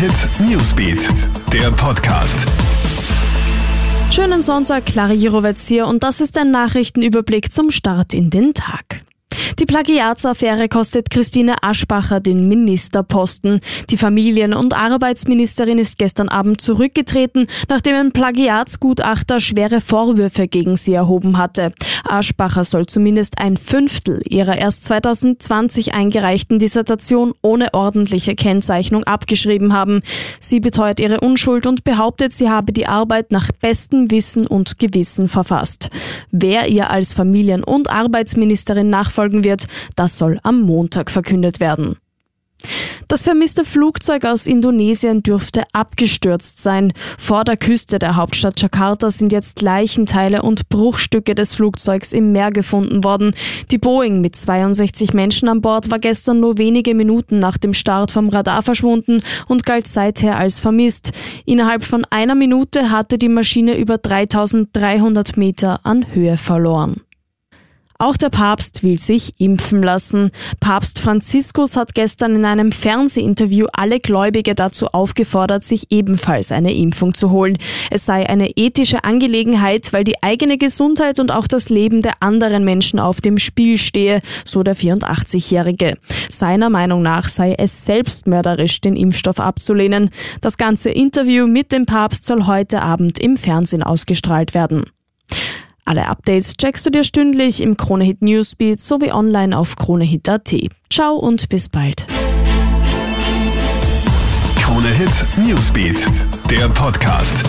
Hit Newsbeat, der Podcast. Schönen Sonntag, Clara Jirovetz hier und das ist ein Nachrichtenüberblick zum Start in den Tag. Die Plagiatsaffäre kostet Christine Aschbacher den Ministerposten. Die Familien- und Arbeitsministerin ist gestern Abend zurückgetreten, nachdem ein Plagiatsgutachter schwere Vorwürfe gegen sie erhoben hatte. Aschbacher soll zumindest ein Fünftel ihrer erst 2020 eingereichten Dissertation ohne ordentliche Kennzeichnung abgeschrieben haben. Sie beteuert ihre Unschuld und behauptet, sie habe die Arbeit nach bestem Wissen und Gewissen verfasst. Wer ihr als Familien- und Arbeitsministerin nachfolgen wird, das soll am Montag verkündet werden. Das vermisste Flugzeug aus Indonesien dürfte abgestürzt sein. Vor der Küste der Hauptstadt Jakarta sind jetzt Leichenteile und Bruchstücke des Flugzeugs im Meer gefunden worden. Die Boeing mit 62 Menschen an Bord war gestern nur wenige Minuten nach dem Start vom Radar verschwunden und galt seither als vermisst. Innerhalb von einer Minute hatte die Maschine über 3300 Meter an Höhe verloren. Auch der Papst will sich impfen lassen. Papst Franziskus hat gestern in einem Fernsehinterview alle Gläubige dazu aufgefordert, sich ebenfalls eine Impfung zu holen. Es sei eine ethische Angelegenheit, weil die eigene Gesundheit und auch das Leben der anderen Menschen auf dem Spiel stehe, so der 84-Jährige. Seiner Meinung nach sei es selbstmörderisch, den Impfstoff abzulehnen. Das ganze Interview mit dem Papst soll heute Abend im Fernsehen ausgestrahlt werden. Alle Updates checkst du dir stündlich im Kronehit Newsbeat sowie online auf kronehit.at. Ciao und bis bald. Kronehit Newsbeat, der Podcast.